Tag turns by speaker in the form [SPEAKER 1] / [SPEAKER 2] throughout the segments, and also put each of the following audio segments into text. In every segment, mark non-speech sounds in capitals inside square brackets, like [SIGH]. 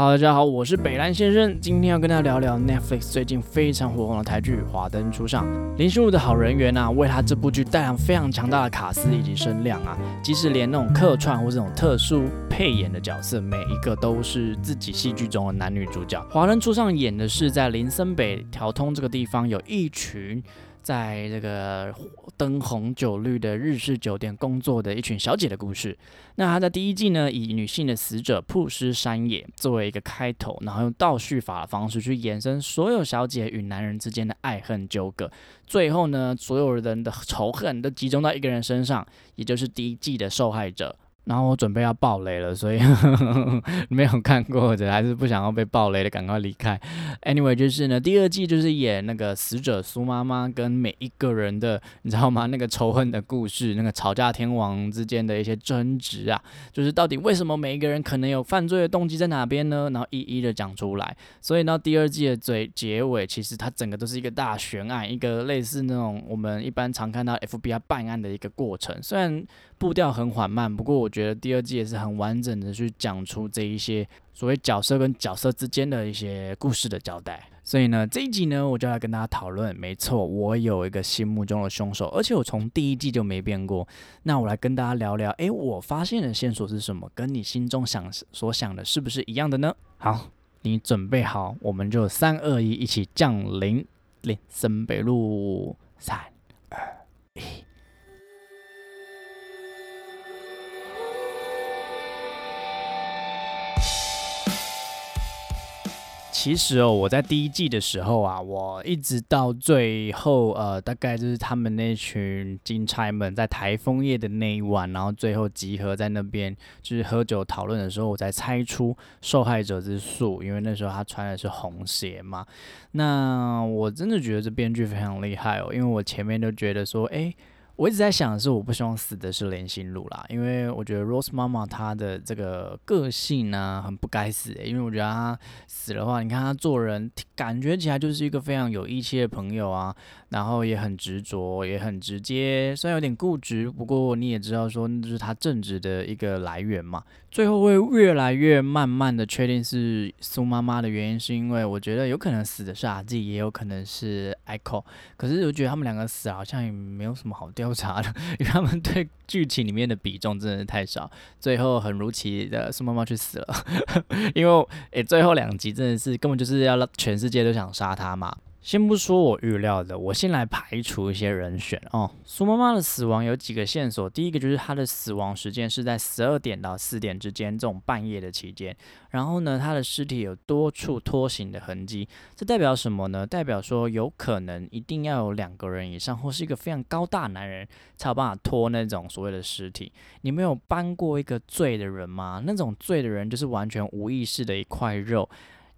[SPEAKER 1] 好，大家好，我是北兰先生，今天要跟大家聊聊 Netflix 最近非常火红的台剧《华灯初上》。林心如的好人缘啊，为他这部剧带来非常强大的卡司以及声量啊，即使连那种客串或这种特殊配演的角色，每一个都是自己戏剧中的男女主角。《华灯初上》演的是在林森北调通这个地方有一群。在这个灯红酒绿的日式酒店工作的一群小姐的故事。那她在第一季呢，以女性的死者曝尸山野作为一个开头，然后用倒叙法的方式去延伸所有小姐与男人之间的爱恨纠葛。最后呢，所有人的仇恨都集中到一个人身上，也就是第一季的受害者。然后我准备要爆雷了，所以 [LAUGHS] 没有看过的还是不想要被爆雷的，赶快离开。Anyway，就是呢，第二季就是演那个死者苏妈妈跟每一个人的，你知道吗？那个仇恨的故事，那个吵架天王之间的一些争执啊，就是到底为什么每一个人可能有犯罪的动机在哪边呢？然后一一的讲出来。所以呢，第二季的最结尾，其实它整个都是一个大悬案，一个类似那种我们一般常看到 FBI 办案的一个过程。虽然步调很缓慢，不过我觉得第二季也是很完整的去讲出这一些所谓角色跟角色之间的一些故事的交代。所以呢，这一集呢，我就来跟大家讨论。没错，我有一个心目中的凶手，而且我从第一季就没变过。那我来跟大家聊聊，诶，我发现的线索是什么？跟你心中想所想的是不是一样的呢？好，你准备好，我们就三二一，一起降临林森北路。三二一。其实哦，我在第一季的时候啊，我一直到最后，呃，大概就是他们那群金钗们在台风夜的那一晚，然后最后集合在那边，就是喝酒讨论的时候，我才猜出受害者之素，因为那时候他穿的是红鞋嘛。那我真的觉得这编剧非常厉害哦，因为我前面都觉得说，哎。我一直在想的是，我不希望死的是连心如啦，因为我觉得 Rose 妈妈她的这个个性呢，很不该死。因为我觉得她死的话，你看她做人，感觉起来就是一个非常有义气的朋友啊，然后也很执着，也很直接，虽然有点固执，不过你也知道说，那就是她正直的一个来源嘛。最后会越来越慢慢的确定是苏妈妈的原因，是因为我觉得有可能死的是阿 Z，也有可能是 Echo。可是我觉得他们两个死好像也没有什么好掉不查的，[LAUGHS] 因为他们对剧情里面的比重真的太少。最后很如期的宋妈妈去死了，[LAUGHS] 因为诶最后两集真的是根本就是要让全世界都想杀他嘛。先不说我预料的，我先来排除一些人选哦。苏妈妈的死亡有几个线索，第一个就是她的死亡时间是在十二点到四点之间这种半夜的期间。然后呢，她的尸体有多处拖行的痕迹，这代表什么呢？代表说有可能一定要有两个人以上，或是一个非常高大男人才有办法拖那种所谓的尸体。你没有搬过一个醉的人吗？那种醉的人就是完全无意识的一块肉。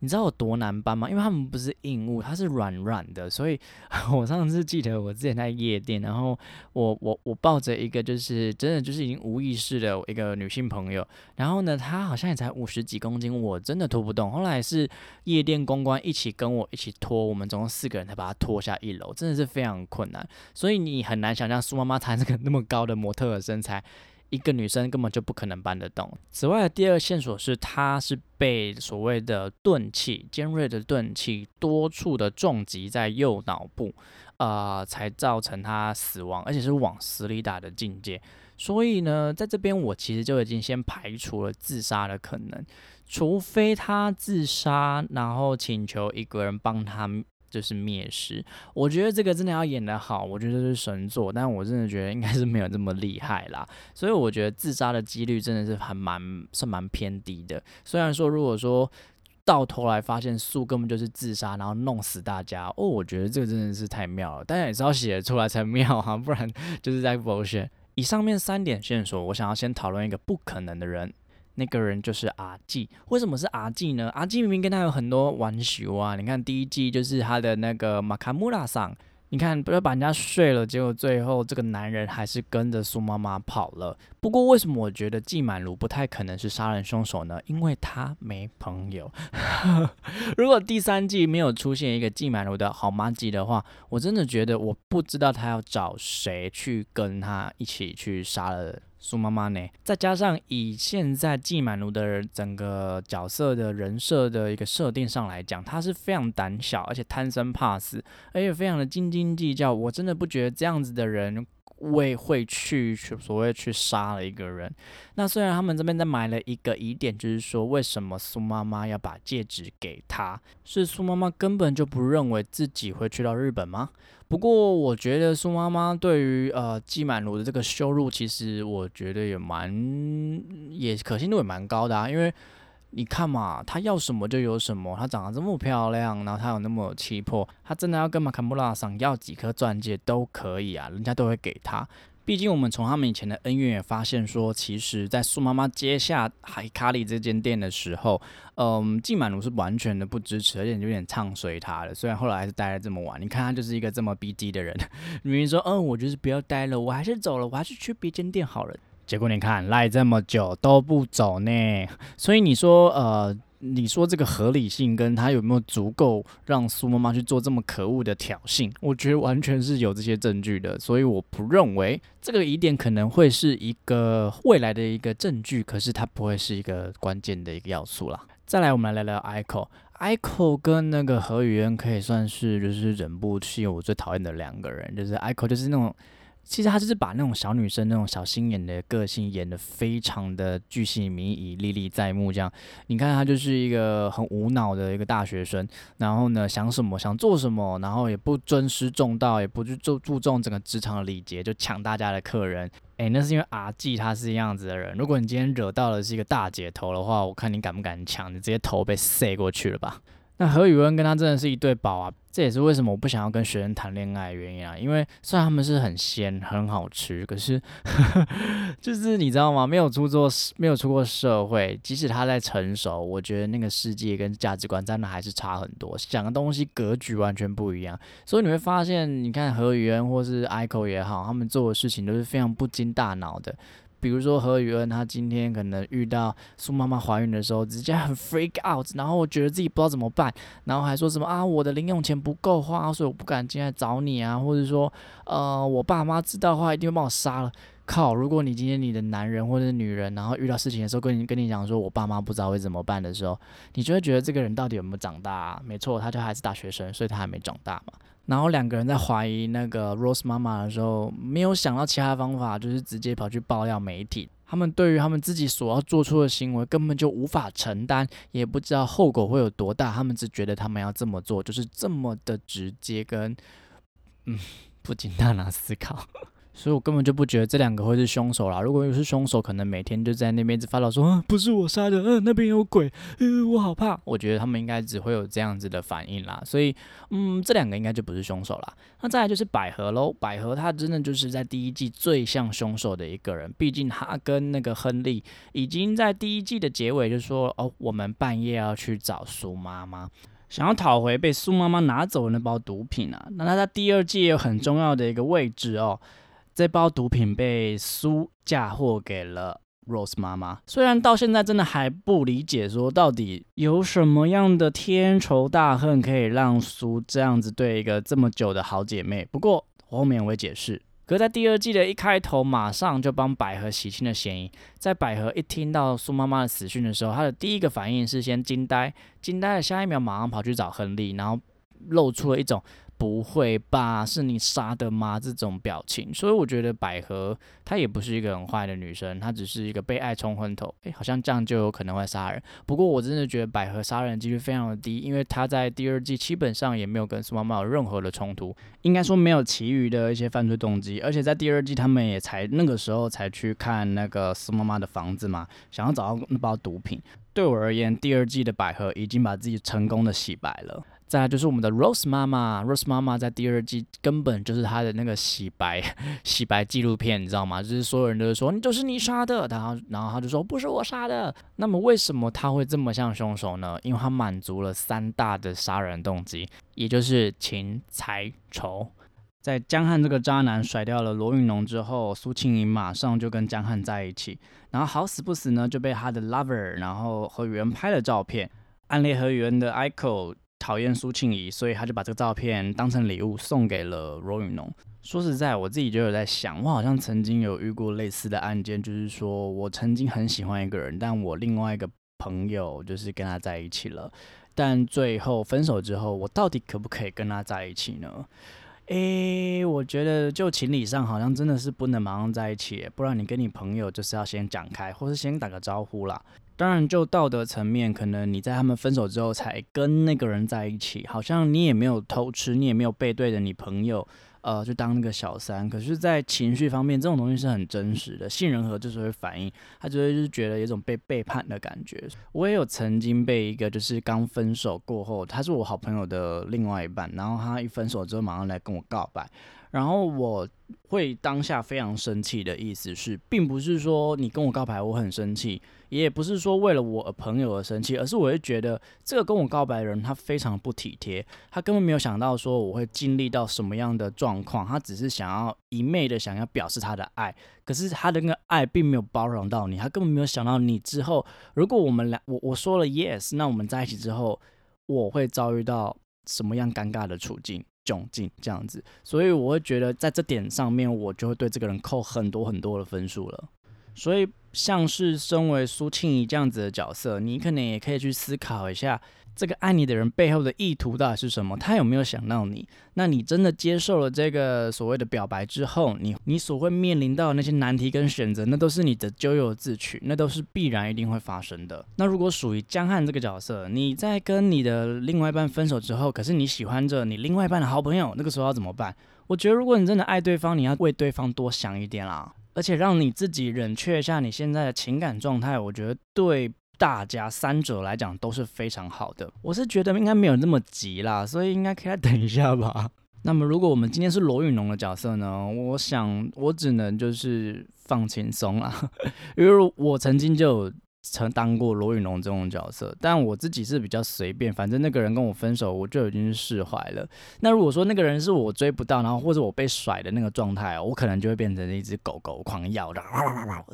[SPEAKER 1] 你知道有多难搬吗？因为他们不是硬物，它是软软的，所以 [LAUGHS] 我上次记得我之前在夜店，然后我我我抱着一个就是真的就是已经无意识的一个女性朋友，然后呢，她好像也才五十几公斤，我真的拖不动。后来是夜店公关一起跟我一起拖，我们总共四个人才把她拖下一楼，真的是非常困难。所以你很难想象苏妈妈她这个那么高的模特的身材。一个女生根本就不可能搬得动。此外第二线索是，她是被所谓的钝器、尖锐的钝器多处的撞击在右脑部，呃，才造成她死亡，而且是往死里打的境界。所以呢，在这边我其实就已经先排除了自杀的可能，除非她自杀，然后请求一个人帮她。就是灭尸，我觉得这个真的要演得好，我觉得是神作，但我真的觉得应该是没有这么厉害啦，所以我觉得自杀的几率真的是还蛮是蛮偏低的。虽然说如果说到头来发现树根本就是自杀，然后弄死大家，哦，我觉得这个真的是太妙了，但也是要写出来才妙哈，[LAUGHS] 不然就是在剥削。以上面三点线索，我想要先讨论一个不可能的人。那个人就是阿纪，为什么是阿纪呢？阿纪明明跟他有很多玩熟啊！你看第一季就是他的那个马卡穆拉桑，你看，不要把人家睡了，结果最后这个男人还是跟着苏妈妈跑了。不过，为什么我觉得季满如不太可能是杀人凶手呢？因为他没朋友。[LAUGHS] 如果第三季没有出现一个季满如的好妈鸡的话，我真的觉得我不知道他要找谁去跟他一起去杀了。苏妈妈呢？再加上以现在季满奴的整个角色的人设的一个设定上来讲，他是非常胆小，而且贪生怕死，而且非常的斤斤计较。我真的不觉得这样子的人会会去所谓去杀了一个人。那虽然他们这边在埋了一个疑点，就是说为什么苏妈妈要把戒指给他？是苏妈妈根本就不认为自己会去到日本吗？不过，我觉得苏妈妈对于呃季满如的这个羞辱，其实我觉得也蛮也可信度也蛮高的啊。因为你看嘛，她要什么就有什么，她长得这么漂亮，然后她有那么有气魄，她真的要跟马卡穆拉想要几颗钻戒都可以啊，人家都会给她。毕竟我们从他们以前的恩怨也发现，说其实，在苏妈妈接下海卡里这间店的时候，嗯，季满如是完全的不支持，而且有点唱衰他的。虽然后来还是待了这么晚，你看他就是一个这么逼急的人，[LAUGHS] 明明说，嗯，我就是不要待了，我还是走了，我还是去别间店好了。结果你看赖这么久都不走呢，所以你说，呃。你说这个合理性跟他有没有足够让苏妈妈去做这么可恶的挑衅？我觉得完全是有这些证据的，所以我不认为这个疑点可能会是一个未来的一个证据，可是它不会是一个关键的一个要素啦。再来，我们来聊聊 ICO，ICO 跟那个何雨恩可以算是就是忍不气我最讨厌的两个人，就是 ICO 就是那种。其实他就是把那种小女生那种小心眼的个性演得非常的巨细靡遗、历历在目。这样，你看他就是一个很无脑的一个大学生，然后呢想什么想做什么，然后也不尊师重道，也不去注注重整个职场的礼节，就抢大家的客人。诶，那是因为阿纪他是这样子的人。如果你今天惹到的是一个大姐头的话，我看你敢不敢抢？你直接头被塞过去了吧？那何宇文跟他真的是一对宝啊！这也是为什么我不想要跟学生谈恋爱的原因啊。因为虽然他们是很鲜、很好吃，可是 [LAUGHS] 就是你知道吗？没有出过没有出过社会，即使他在成熟，我觉得那个世界跟价值观真的还是差很多，想的东西格局完全不一样。所以你会发现，你看何宇恩或是 ICO 也好，他们做的事情都是非常不经大脑的。比如说何雨恩，她今天可能遇到苏妈妈怀孕的时候，直接很 freak out，然后我觉得自己不知道怎么办，然后还说什么啊，我的零用钱不够花，所以我不敢进来找你啊，或者说，呃，我爸妈知道的话一定会把我杀了。靠，如果你今天你的男人或者是女人，然后遇到事情的时候跟你跟你讲说，我爸妈不知道会怎么办的时候，你就会觉得这个人到底有没有长大？啊没错，他就还是大学生，所以他还没长大嘛。然后两个人在怀疑那个 Rose 妈妈的时候，没有想到其他方法，就是直接跑去爆料媒体。他们对于他们自己所要做出的行为根本就无法承担，也不知道后果会有多大。他们只觉得他们要这么做，就是这么的直接跟嗯，不经大脑思考。所以我根本就不觉得这两个会是凶手啦。如果又是凶手，可能每天就在那边一直发牢说，嗯，不是我杀的，嗯，那边有鬼，嗯，我好怕。我觉得他们应该只会有这样子的反应啦。所以，嗯，这两个应该就不是凶手啦。那再来就是百合喽，百合他真的就是在第一季最像凶手的一个人。毕竟他跟那个亨利已经在第一季的结尾就说，哦，我们半夜要去找苏妈妈，想要讨回被苏妈妈拿走的那包毒品啊。那他在第二季有很重要的一个位置哦。这包毒品被苏嫁祸给了 Rose 妈妈，虽然到现在真的还不理解，说到底有什么样的天仇大恨可以让苏这样子对一个这么久的好姐妹？不过我后面会解释。可在第二季的一开头，马上就帮百合洗清了嫌疑。在百合一听到苏妈妈的死讯的时候，她的第一个反应是先惊呆，惊呆的，下一秒马上跑去找亨利，然后露出了一种。不会吧？是你杀的吗？这种表情，所以我觉得百合她也不是一个很坏的女生，她只是一个被爱冲昏头。诶，好像这样就有可能会杀人。不过我真的觉得百合杀人几率非常的低，因为她在第二季基本上也没有跟苏妈妈有任何的冲突，应该说没有其余的一些犯罪动机。而且在第二季他们也才那个时候才去看那个苏妈妈的房子嘛，想要找到那包毒品。对我而言，第二季的百合已经把自己成功的洗白了。再来就是我们的 Rose 妈妈，Rose 妈妈在第二季根本就是她的那个洗白 [LAUGHS] 洗白纪录片，你知道吗？就是所有人都是说你就是你杀的，然后然后她就说不是我杀的。那么为什么他会这么像凶手呢？因为他满足了三大的杀人动机，也就是情财仇。在江汉这个渣男甩掉了罗云龙之后，苏庆怡马上就跟江汉在一起，然后好死不死呢，就被他的 lover，然后何宇恩拍了照片，暗恋何宇恩的 Ico 讨厌苏庆怡，所以他就把这个照片当成礼物送给了罗云龙。说实在，我自己就有在想，我好像曾经有遇过类似的案件，就是说我曾经很喜欢一个人，但我另外一个朋友就是跟他在一起了，但最后分手之后，我到底可不可以跟他在一起呢？诶，我觉得就情理上好像真的是不能马上在一起，不然你跟你朋友就是要先讲开，或是先打个招呼啦。当然，就道德层面，可能你在他们分手之后才跟那个人在一起，好像你也没有偷吃，你也没有背对着你朋友。呃，就当那个小三，可是，在情绪方面，这种东西是很真实的。杏仁核就是会反应，他就会就是觉得有种被背叛的感觉。我也有曾经被一个就是刚分手过后，他是我好朋友的另外一半，然后他一分手之后马上来跟我告白。然后我会当下非常生气的意思是，并不是说你跟我告白我很生气，也不是说为了我朋友而生气，而是我会觉得这个跟我告白的人他非常不体贴，他根本没有想到说我会经历到什么样的状况，他只是想要一昧的想要表示他的爱，可是他的那个爱并没有包容到你，他根本没有想到你之后，如果我们俩我我说了 yes，那我们在一起之后，我会遭遇到什么样尴尬的处境？窘境这样子，所以我会觉得在这点上面，我就会对这个人扣很多很多的分数了。所以，像是身为苏庆怡这样子的角色，你可能也可以去思考一下。这个爱你的人背后的意图到底是什么？他有没有想到你？那你真的接受了这个所谓的表白之后，你你所会面临到那些难题跟选择，那都是你的咎由自取，那都是必然一定会发生的。那如果属于江汉这个角色，你在跟你的另外一半分手之后，可是你喜欢着你另外一半的好朋友，那个时候要怎么办？我觉得如果你真的爱对方，你要为对方多想一点啦，而且让你自己冷却一下你现在的情感状态，我觉得对。大家三者来讲都是非常好的，我是觉得应该没有那么急啦，所以应该可以等一下吧。那么如果我们今天是罗云龙的角色呢？我想我只能就是放轻松啦，[LAUGHS] 因为我曾经就。曾当过罗云龙这种角色，但我自己是比较随便，反正那个人跟我分手，我就已经释怀了。那如果说那个人是我追不到，然后或者我被甩的那个状态，我可能就会变成一只狗狗狂咬的，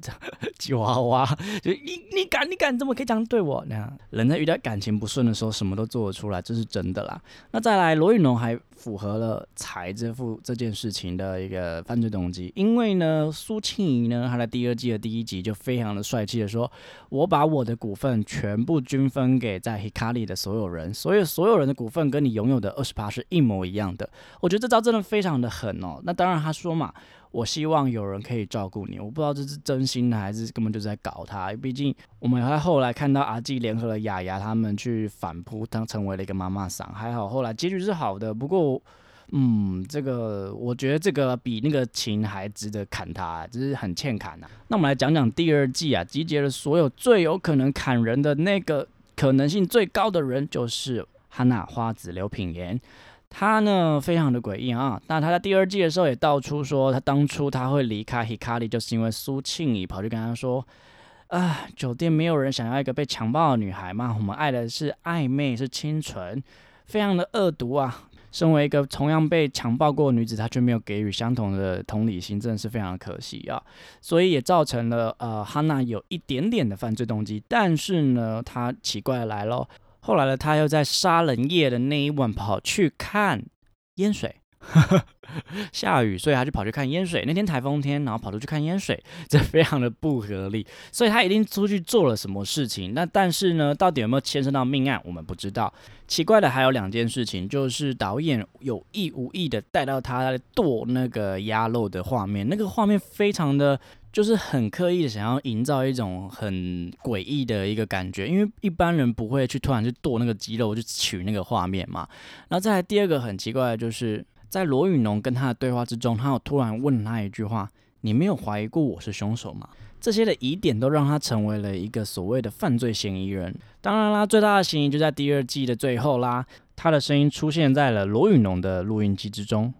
[SPEAKER 1] 这样 [LAUGHS] 吉娃娃，就你你敢你敢这么可以这样对我？那样人在遇到感情不顺的时候，什么都做得出来，这是真的啦。那再来，罗云龙还符合了财这副这件事情的一个犯罪动机，因为呢，苏庆怡呢，她在第二季的第一集就非常的帅气的说。我把我的股份全部均分给在 Hikari 的所有人，所以所有人的股份跟你拥有的二十八是一模一样的。我觉得这招真的非常的狠哦。那当然他说嘛，我希望有人可以照顾你。我不知道这是真心的还是根本就是在搞他。毕竟我们还后来看到阿纪联合了雅雅他们去反扑，当成为了一个妈妈桑。还好后来结局是好的，不过。嗯，这个我觉得这个比那个琴还值得砍他，就是很欠砍呐。那我们来讲讲第二季啊，集结了所有最有可能砍人的那个可能性最高的人，就是哈娜花子刘品言。他呢非常的诡异啊。那他在第二季的时候也道出说，他当初他会离开 Hikari，就是因为苏庆怡跑去跟他说，啊，酒店没有人想要一个被强暴的女孩嘛，我们爱的是暧昧，是清纯，非常的恶毒啊。身为一个同样被强暴过的女子，她却没有给予相同的同理心，真的是非常可惜啊！所以也造成了呃，哈娜有一点点的犯罪动机。但是呢，她奇怪来了，后来呢，她又在杀人夜的那一晚跑去看烟水。[LAUGHS] 下雨，所以他就跑去看淹水。那天台风天，然后跑出去看淹水，[LAUGHS] 这非常的不合理。所以他一定出去做了什么事情。那但是呢，到底有没有牵涉到命案，我们不知道。奇怪的还有两件事情，就是导演有意无意的带到他剁那个鸭肉的画面，那个画面非常的，就是很刻意的想要营造一种很诡异的一个感觉，因为一般人不会去突然去剁那个鸡肉，就取那个画面嘛。然后再来第二个很奇怪的就是。在罗宇农跟他的对话之中，他有突然问他一句话：“你没有怀疑过我是凶手吗？”这些的疑点都让他成为了一个所谓的犯罪嫌疑人。当然啦，最大的嫌疑就在第二季的最后啦，他的声音出现在了罗宇农的录音机之中。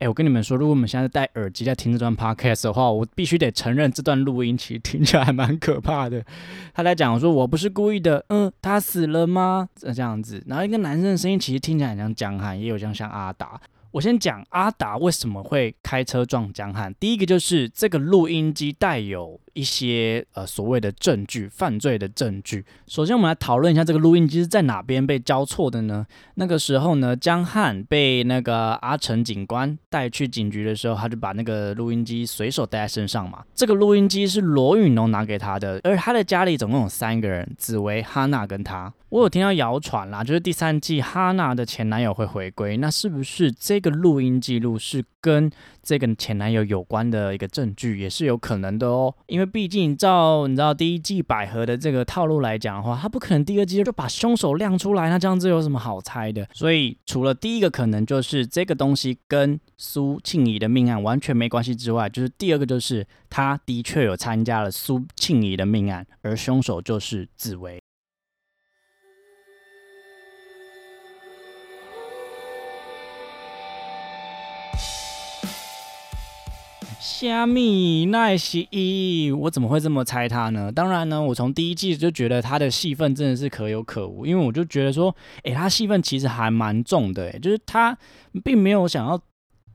[SPEAKER 1] 哎，我跟你们说，如果我们现在戴耳机在听这段 podcast 的话，我必须得承认这段录音其实听起来还蛮可怕的。他在讲说，我不是故意的，嗯，他死了吗？这样子，然后一个男生的声音其实听起来很像江汉，也有像像阿达。我先讲阿达为什么会开车撞江汉。第一个就是这个录音机带有一些呃所谓的证据，犯罪的证据。首先，我们来讨论一下这个录音机是在哪边被交错的呢？那个时候呢，江汉被那个阿成警官带去警局的时候，他就把那个录音机随手带在身上嘛。这个录音机是罗允龙拿给他的，而他的家里总共有三个人：紫薇、哈娜跟他。我有听到谣传啦，就是第三季哈娜的前男友会回归，那是不是这个录音记录是跟这个前男友有关的一个证据，也是有可能的哦？因为毕竟照你知道第一季百合的这个套路来讲的话，他不可能第二季就把凶手亮出来，那这样子有什么好猜的？所以除了第一个可能就是这个东西跟苏庆怡的命案完全没关系之外，就是第二个就是他的确有参加了苏庆怡的命案，而凶手就是紫薇。虾米奈西伊，我怎么会这么猜他呢？当然呢，我从第一季就觉得他的戏份真的是可有可无，因为我就觉得说，诶，他戏份其实还蛮重的，诶，就是他并没有想要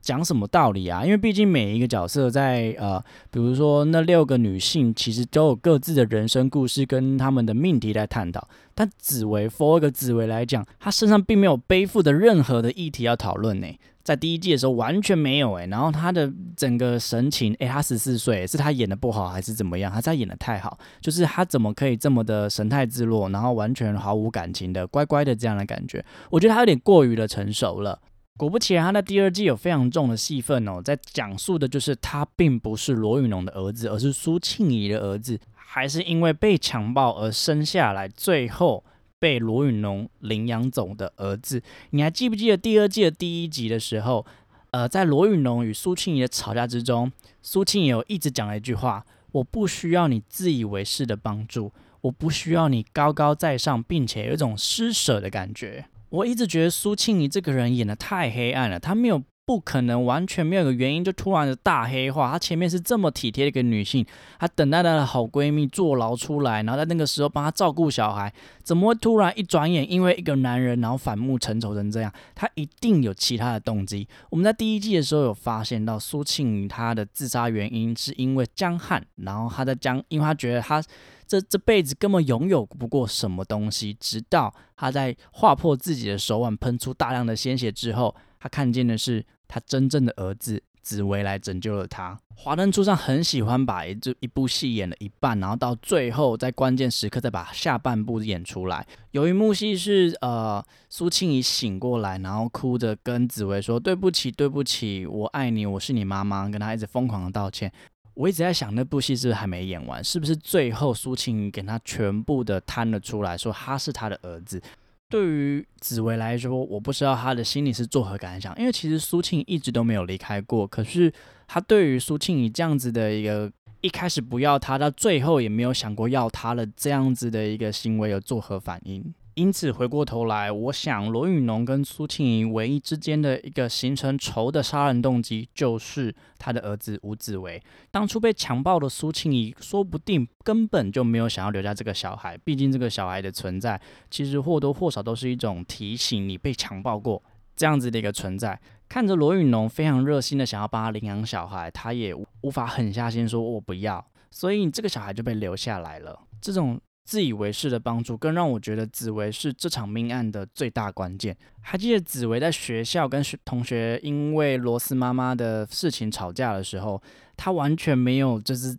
[SPEAKER 1] 讲什么道理啊，因为毕竟每一个角色在呃，比如说那六个女性，其实都有各自的人生故事跟他们的命题在探讨，但紫薇，for 一个紫薇来讲，她身上并没有背负的任何的议题要讨论呢。在第一季的时候完全没有哎，然后他的整个神情哎，他十四岁，是他演的不好还是怎么样？他演的太好，就是他怎么可以这么的神态自若，然后完全毫无感情的乖乖的这样的感觉？我觉得他有点过于的成熟了。果不其然，他的第二季有非常重的戏份哦，在讲述的就是他并不是罗宇农的儿子，而是苏庆怡的儿子，还是因为被强暴而生下来，最后。被罗允龙领养走的儿子，你还记不记得第二季的第一集的时候？呃，在罗允龙与苏庆怡的吵架之中，苏庆怡有一直讲了一句话：“我不需要你自以为是的帮助，我不需要你高高在上，并且有一种施舍的感觉。”我一直觉得苏庆怡这个人演的太黑暗了，他没有。不可能完全没有个原因就突然的大黑化。她前面是这么体贴的一个女性，她等待她的好闺蜜坐牢出来，然后在那个时候帮她照顾小孩，怎么会突然一转眼因为一个男人然后反目成仇成这样？她一定有其他的动机。我们在第一季的时候有发现到苏庆怡她的自杀原因是因为江汉，然后她在江，因为她觉得她这这辈子根本拥有不过什么东西，直到她在划破自己的手腕，喷出大量的鲜血之后，她看见的是。他真正的儿子紫薇来拯救了他。华灯初上很喜欢把一一部戏演了一半，然后到最后在关键时刻再把下半部演出来。有一幕戏是呃苏庆怡醒过来，然后哭着跟紫薇说：“对不起，对不起，我爱你，我是你妈妈。”跟他一直疯狂的道歉。我一直在想，那部戏是不是还没演完？是不是最后苏青怡给他全部的摊了出来，说他是他的儿子？对于紫薇来说，我不知道他的心里是作何感想，因为其实苏庆一直都没有离开过。可是他对于苏庆怡这样子的一个一开始不要他，到最后也没有想过要他的这样子的一个行为，有作何反应？因此回过头来，我想罗宇农跟苏庆怡唯一之间的一个形成仇的杀人动机，就是他的儿子吴子维。当初被强暴的苏庆怡，说不定根本就没有想要留下这个小孩。毕竟这个小孩的存在，其实或多或少都是一种提醒你被强暴过这样子的一个存在。看着罗宇农非常热心的想要帮他领养小孩，他也无法狠下心说我不要，所以这个小孩就被留下来了。这种。自以为是的帮助，更让我觉得紫薇是这场命案的最大关键。还记得紫薇在学校跟同学因为罗斯妈妈的事情吵架的时候，她完全没有就是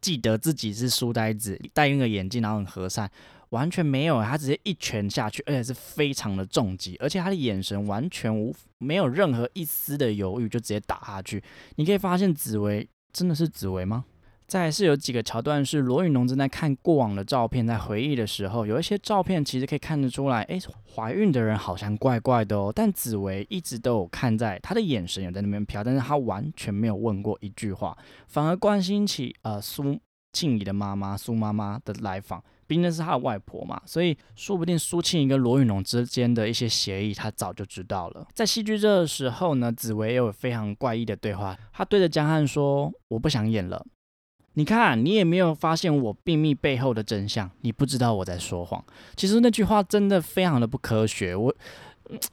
[SPEAKER 1] 记得自己是书呆子，戴那个眼镜，然后很和善，完全没有。她直接一拳下去，而且是非常的重击，而且她的眼神完全无没有任何一丝的犹豫，就直接打下去。你可以发现紫薇真的是紫薇吗？再是有几个桥段是罗宇农正在看过往的照片，在回忆的时候，有一些照片其实可以看得出来，哎，怀孕的人好像怪怪的哦。但紫薇一直都有看在，他的眼神有在那边飘，但是他完全没有问过一句话，反而关心起呃苏庆怡的妈妈苏妈妈的来访。毕竟是他的外婆嘛，所以说不定苏庆怡跟罗宇农之间的一些协议，他早就知道了。在戏剧这时候呢，紫薇也有非常怪异的对话，她对着江汉说：“我不想演了。你看，你也没有发现我秘密背后的真相，你不知道我在说谎。其实那句话真的非常的不科学。我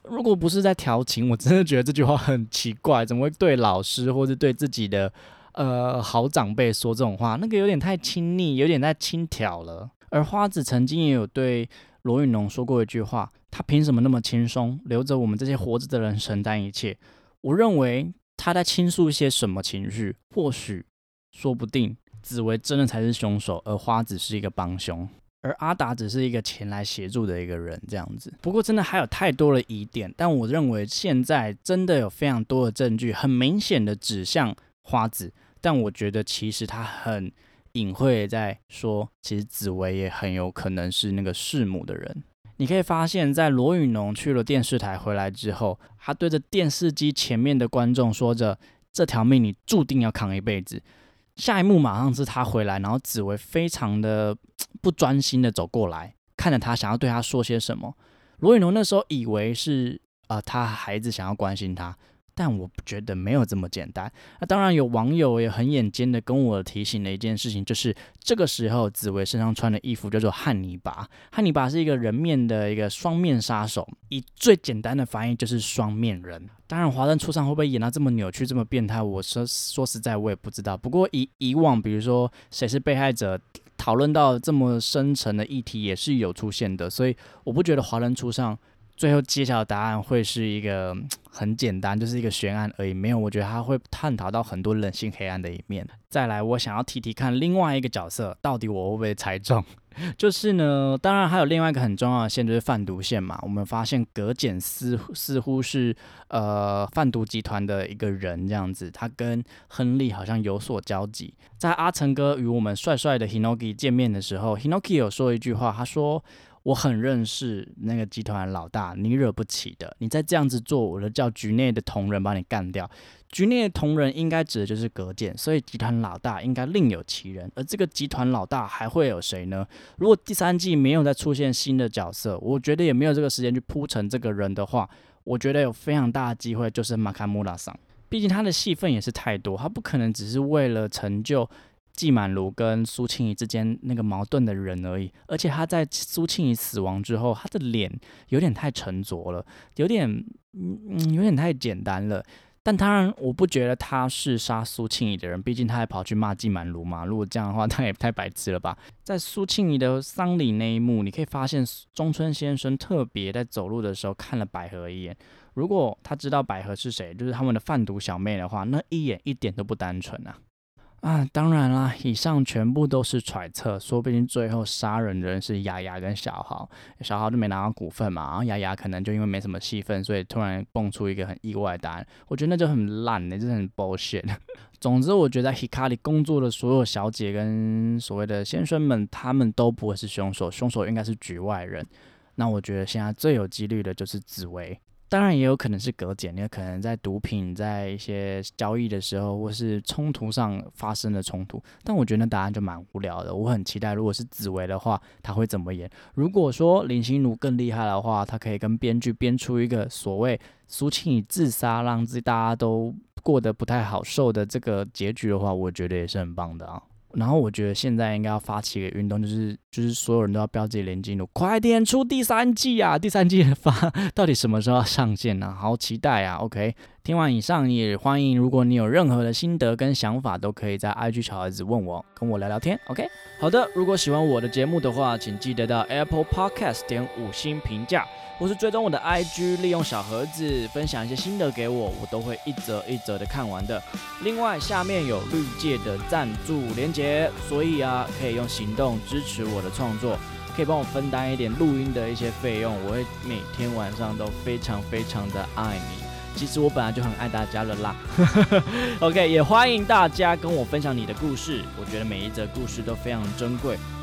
[SPEAKER 1] 如果不是在调情，我真的觉得这句话很奇怪，怎么会对老师或者对自己的呃好长辈说这种话？那个有点太亲昵，有点太轻佻了。”而花子曾经也有对罗云龙说过一句话：“他凭什么那么轻松，留着我们这些活着的人承担一切？”我认为他在倾诉一些什么情绪？或许，说不定紫薇真的才是凶手，而花子是一个帮凶，而阿达只是一个前来协助的一个人，这样子。不过，真的还有太多的疑点。但我认为现在真的有非常多的证据，很明显的指向花子。但我觉得其实他很。隐晦在说，其实紫薇也很有可能是那个弑母的人。你可以发现，在罗宇农去了电视台回来之后，他对着电视机前面的观众说着：“这条命你注定要扛一辈子。”下一幕马上是他回来，然后紫薇非常的 [TSK] 不专心的走过来，看着他，想要对他说些什么。罗云龙那时候以为是啊，他孩子想要关心他。但我不觉得没有这么简单。那当然有网友也很眼尖的跟我提醒了一件事情，就是这个时候紫薇身上穿的衣服叫做汉尼拔。汉尼拔是一个人面的一个双面杀手，以最简单的翻译就是双面人。当然华灯初上会不会演到这么扭曲、这么变态？我说说实在我也不知道。不过以以往比如说谁是被害者，讨论到这么深层的议题也是有出现的，所以我不觉得华灯初上。最后揭晓的答案会是一个很简单，就是一个悬案而已。没有，我觉得他会探讨到很多人性黑暗的一面。再来，我想要提提看另外一个角色，到底我会不会猜中？[LAUGHS] 就是呢，当然还有另外一个很重要的线，就是贩毒线嘛。我们发现葛简似似乎是呃贩毒集团的一个人，这样子，他跟亨利好像有所交集。在阿成哥与我们帅帅的 Hinoki 见面的时候，Hinoki 有说一句话，他说。我很认识那个集团老大，你惹不起的。你再这样子做，我就叫局内的同仁把你干掉。局内的同仁应该指的就是隔间，所以集团老大应该另有其人。而这个集团老大还会有谁呢？如果第三季没有再出现新的角色，我觉得也没有这个时间去铺成这个人的话，我觉得有非常大的机会就是马卡穆拉桑。毕竟他的戏份也是太多，他不可能只是为了成就。季满如跟苏庆怡之间那个矛盾的人而已，而且他在苏庆怡死亡之后，他的脸有点太沉着了，有点嗯嗯，有点太简单了。但当然，我不觉得他是杀苏庆怡的人，毕竟他还跑去骂季满如嘛。如果这样的话，[LAUGHS] 他也太白痴了吧？在苏庆怡的丧礼那一幕，你可以发现中村先生特别在走路的时候看了百合一眼。如果他知道百合是谁，就是他们的贩毒小妹的话，那一眼一点都不单纯啊。啊，当然啦，以上全部都是揣测，说不定最后杀人的人是雅雅跟小豪，小豪就没拿到股份嘛，然后雅雅可能就因为没什么戏份，所以突然蹦出一个很意外的答案，我觉得那就很烂的，就是很 bullshit。[LAUGHS] 总之，我觉得 Hikari 工作的所有小姐跟所谓的先生们，他们都不会是凶手，凶手应该是局外人。那我觉得现在最有几率的就是紫薇。当然也有可能是隔检，也可能在毒品在一些交易的时候，或是冲突上发生了冲突。但我觉得那答案就蛮无聊的。我很期待，如果是紫薇的话，他会怎么演？如果说林心如更厉害的话，他可以跟编剧编出一个所谓苏庆怡自杀，让自己大家都过得不太好受的这个结局的话，我觉得也是很棒的啊。然后我觉得现在应该要发起一个运动，就是就是所有人都要标自己连进度，快点出第三季啊！第三季发 [LAUGHS] 到底什么时候要上线呢？好期待啊！OK，听完以上也欢迎，如果你有任何的心得跟想法，都可以在 IG 小孩子问我，跟我聊聊天。OK，好的，如果喜欢我的节目的话，请记得到 Apple Podcast 点五星评价。或是追踪我的 IG，利用小盒子分享一些心得给我，我都会一则一则的看完的。另外，下面有绿界的赞助连结，所以啊，可以用行动支持我的创作，可以帮我分担一点录音的一些费用，我会每天晚上都非常非常的爱你。其实我本来就很爱大家了啦。[LAUGHS] OK，也欢迎大家跟我分享你的故事，我觉得每一则故事都非常珍贵。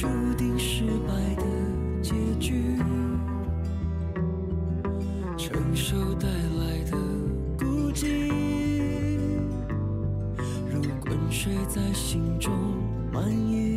[SPEAKER 2] 注定失败的结局，承受带来的孤寂，如滚水在心中蔓延。